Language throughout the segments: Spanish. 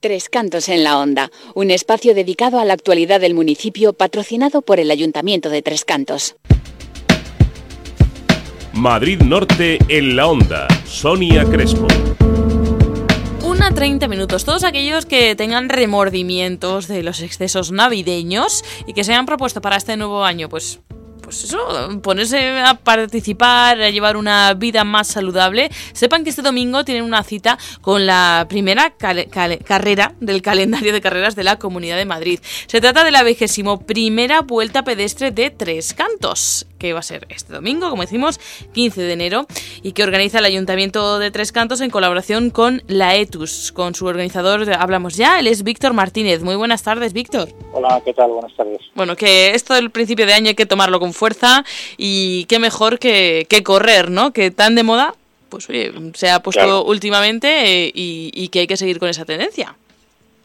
Tres Cantos en la Onda, un espacio dedicado a la actualidad del municipio patrocinado por el Ayuntamiento de Tres Cantos. Madrid Norte en la Onda, Sonia Crespo. Una 30 minutos. Todos aquellos que tengan remordimientos de los excesos navideños y que se hayan propuesto para este nuevo año, pues pues eso, ponerse a participar, a llevar una vida más saludable, sepan que este domingo tienen una cita con la primera carrera del calendario de carreras de la Comunidad de Madrid. Se trata de la vigésimo primera vuelta pedestre de Tres Cantos, que va a ser este domingo, como decimos, 15 de enero, y que organiza el Ayuntamiento de Tres Cantos en colaboración con la ETUS. Con su organizador hablamos ya, él es Víctor Martínez. Muy buenas tardes, Víctor. Hola, ¿qué tal? Buenas tardes. Bueno, que esto del principio de año hay que tomarlo con fuerza y qué mejor que, correr, ¿no? Que tan de moda, pues oye, se ha puesto últimamente eh, y, que hay que seguir con esa tendencia.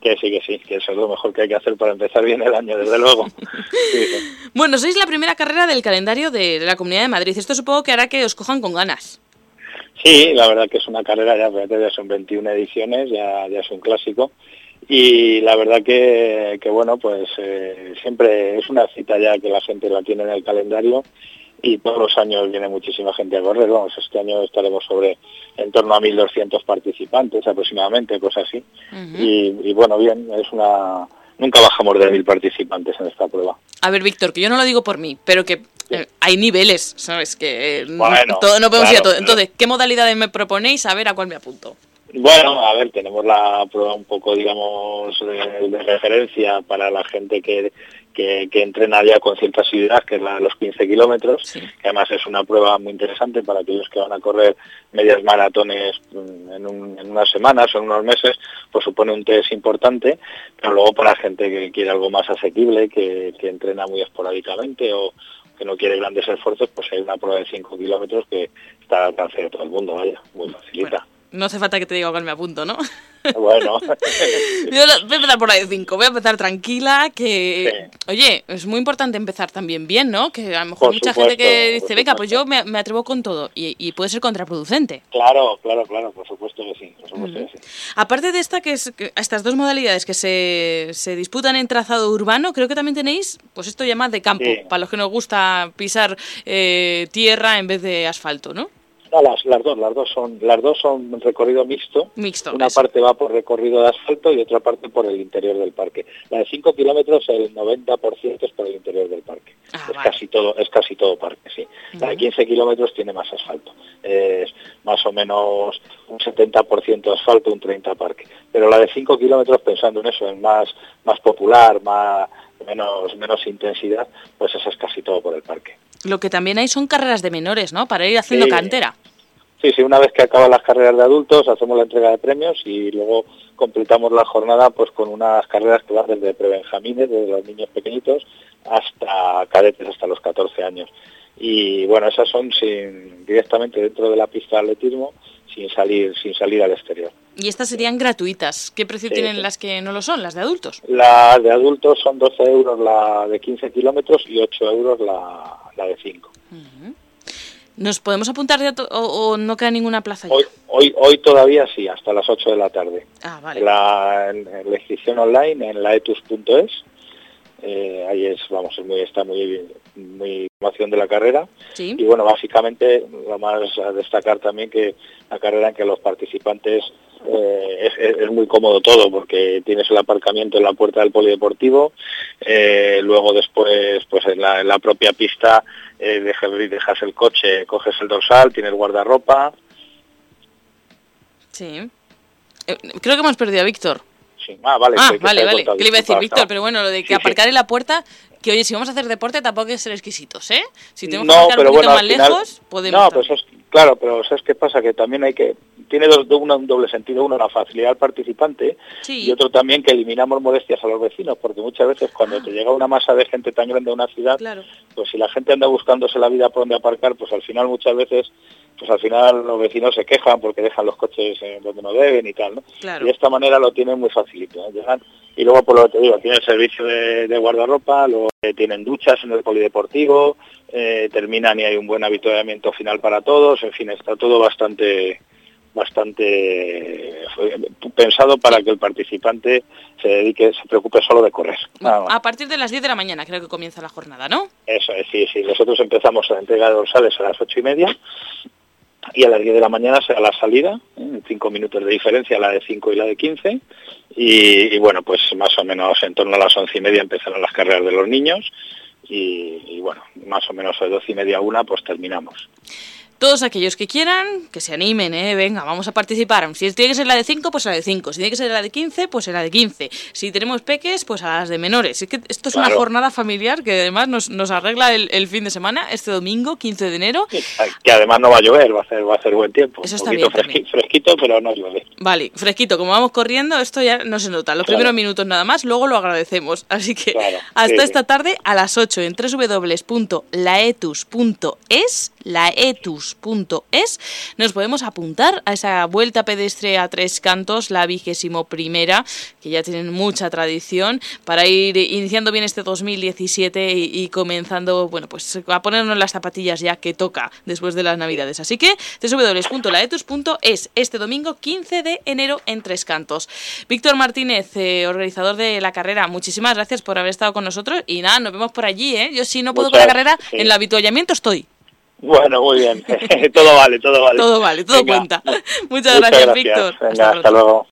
Que sí, que sí, que eso es lo mejor que hay que hacer para empezar bien el año, desde luego. Bueno, sois la primera carrera del calendario de la Comunidad de Madrid. Esto supongo que hará que os cojan con ganas. Sí, la verdad que es una carrera, ya, ya son 21 ediciones, ya, ya es un clásico y la verdad que, bueno, pues eh, siempre es una cita ya que la gente la tiene en el calendario y todos los años viene muchísima gente a correr, vamos, este año estaremos sobre en torno a 1.200 participantes aproximadamente, cosas así, y, bueno, bien, es una... Nunca bajamos de 1.000 participantes en esta prueba. A ver, Víctor, que yo no lo digo por mí, pero que eh, hay niveles, ¿sabes? Que eh, todo, no podemos ir a todo. Entonces, ¿qué modalidades me proponéis? A ver a cuál me apunto. Bueno, a ver, tenemos la prueba un poco, digamos, de, referencia para la gente que, que, entrena ya con cierta asiduidad, que es la de los 15 kilómetros, que además es una prueba muy interesante para aquellos que van a correr medias maratones mm, en, unas semanas o en unos meses, pues supone un test importante, pero luego para gente que quiere algo más asequible, que, que entrena muy esporádicamente o que no quiere grandes esfuerzos, pues hay una prueba de 5 kilómetros que está al alcance de todo el mundo, vaya, muy facilita. No hace falta que te diga cuál me apunto, ¿no? Bueno. voy a empezar por la de 5, voy a empezar tranquila, que... Oye, es muy importante empezar también bien, ¿no? Que a lo mejor mucha gente que dice, venga, pues yo me, atrevo con todo, y, puede ser contraproducente. Claro, claro, claro, por supuesto que sí, por supuesto que sí. Aparte de esta, que es estas dos modalidades que se, se, disputan en trazado urbano, creo que también tenéis, pues esto llama de campo, para los que nos gusta pisar eh, tierra en vez de asfalto, ¿no? Las, las dos, las dos son, las dos son recorrido mixto. Mixto. Una parte va por recorrido de asfalto y otra parte por el interior del parque. La de 5 kilómetros, el 90% es por el interior del parque. Ah, es casi todo, es casi todo parque, sí. La de 15 kilómetros tiene más asfalto. Es más o menos un 70% asfalto, un 30 parque. Pero la de 5 kilómetros, pensando en eso, en más, más popular, más menos, menos intensidad, pues eso es casi todo por el parque. Lo que también hay son carreras de menores, ¿no? Para ir haciendo cantera. Sí, sí, una vez que acaban las carreras de adultos hacemos la entrega de premios y luego completamos la jornada pues con unas carreras que van desde prebenjamines, desde los niños pequeñitos, hasta cadetes, hasta los 14 años. Y bueno, esas son sin, directamente dentro de la pista de atletismo, sin salir, sin salir al exterior. Y estas serían gratuitas. ¿Qué precio tienen las que no lo son, las de adultos? Las de adultos son 12 euros la de 15 kilómetros y 8 euros la, la de 5. ¿Nos podemos apuntar o, no queda ninguna plaza ya? Hoy, hoy, todavía sí, hasta las 8 de la tarde. Ah, vale. La, la inscripción online en laetus.es. Eh, ahí es, vamos, es muy, está muy, muy información de la carrera. Y bueno, básicamente lo más a destacar también que la carrera en que los participantes eh, es, muy cómodo todo porque tienes el aparcamiento en la puerta del polideportivo, eh, luego después pues en la, propia pista eh, dejas, el coche, coges el dorsal, tienes guardarropa. Sí. Creo que hemos perdido a Víctor. Sí. Ah, vale. Ah, vale, vale. ¿Qué le iba a decir, Víctor? Pero bueno, lo de que aparcar en la puerta, que oye, si vamos a hacer deporte tampoco hay que ser exquisitos, ¿eh? Si tenemos que aparcar un poquito más lejos, podemos... No, pues es, Claro, pero ¿sabes qué pasa? Que también hay que... Tiene dos, un doble sentido. Uno, la facilidad al participante y otro también que eliminamos molestias a los vecinos, porque muchas veces cuando te llega una masa de gente tan grande a una ciudad, pues si la gente anda buscándose la vida por donde aparcar, pues al final muchas veces pues al final los vecinos se quejan porque dejan los coches donde no deben y tal, ¿no? Y de esta manera lo tienen muy facilito, llegan y luego por lo que te digo, tienen servicio de, de guardarropa, luego eh, tienen duchas en el polideportivo, eh, terminan y hay un buen habituamiento final para todos, en fin, está todo bastante bastante pensado para que el participante se dedique, se preocupe solo de correr. a partir de las 10 de la mañana creo que comienza la jornada, ¿no? Eso es, sí, sí. Nosotros empezamos la entrega de dorsales a las ocho y media y a las 10 de la mañana será la salida, en cinco minutos de diferencia, la de 5 y la de 15. Y, bueno, pues más o menos en torno a las once y media empezarán las carreras de los niños y, bueno, más o menos a doce y media a una pues terminamos todos aquellos que quieran, que se animen, ¿eh? venga, vamos a participar. Si tiene que ser la de 5, pues la de 5. Si tiene que ser la de 15, pues la de 15. Si tenemos peques, pues a las de menores. Es que esto es una jornada familiar que además nos, nos arregla el, fin de semana, este domingo, 15 de enero. Que además no va a llover, va a ser, va a ser buen tiempo. Eso está bien. Fresquito, pero no llueve. Vale, fresquito. Como vamos corriendo, esto ya no se nota. Los primeros minutos nada más, luego lo agradecemos. Así que hasta esta tarde a las 8 en www.laetus.es, laetus es nos podemos apuntar a esa vuelta pedestre a tres cantos, la vigésimo primera, que ya tienen mucha tradición, para ir iniciando bien este 2017 y, comenzando, bueno, pues a ponernos las zapatillas ya que toca después de las navidades. Así que www.laetus.es este domingo 15 de enero en Tres Cantos. Víctor Martínez, eh, organizador de la carrera, muchísimas gracias por haber estado con nosotros y nada, nos vemos por allí, ¿eh? Yo si no puedo con la carrera, en el habituallamiento estoy. Bueno, muy bien. todo vale, todo vale. Todo vale, todo cuenta. Muchas, gracias, Víctor. hasta luego.